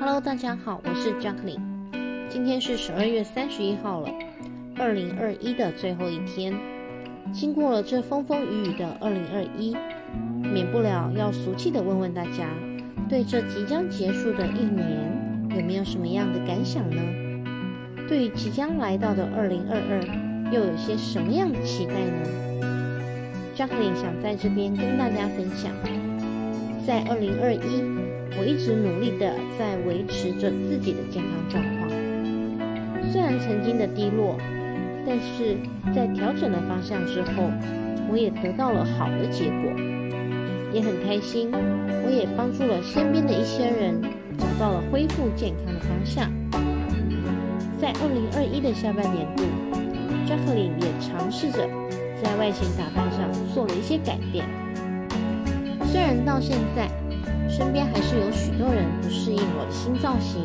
Hello，大家好，我是 JACKLIN。今天是十二月三十一号了，二零二一的最后一天。经过了这风风雨雨的二零二一，免不了要俗气的问问大家，对这即将结束的一年有没有什么样的感想呢？对于即将来到的二零二二，又有些什么样的期待呢？JACKLIN 想在这边跟大家分享，在二零二一，我一直努力的在维持着自己的健康状况，虽然曾经的低落。但是在调整了方向之后，我也得到了好的结果，也很开心。我也帮助了身边的一些人找到了恢复健康的方向。在二零二一的下半年度，Jacqueline 也尝试着在外形打扮上做了一些改变。虽然到现在身边还是有许多人不适应我的新造型，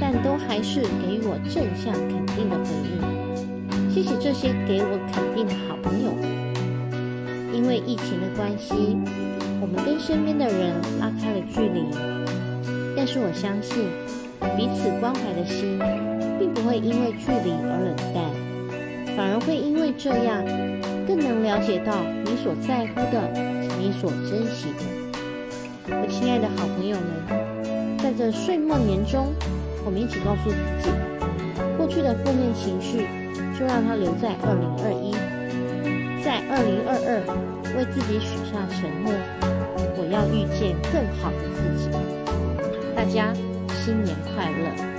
但都还是给予我正向肯定的回应。谢谢这些给我肯定的好朋友。因为疫情的关系，我们跟身边的人拉开了距离。但是我相信，彼此关怀的心，并不会因为距离而冷淡，反而会因为这样，更能了解到你所在乎的，你所珍惜的。我亲爱的好朋友们，在这岁末年中，我们一起告诉自己，过去的负面情绪。就让它留在二零二一，在二零二二，为自己许下承诺，我要遇见更好的自己。大家新年快乐！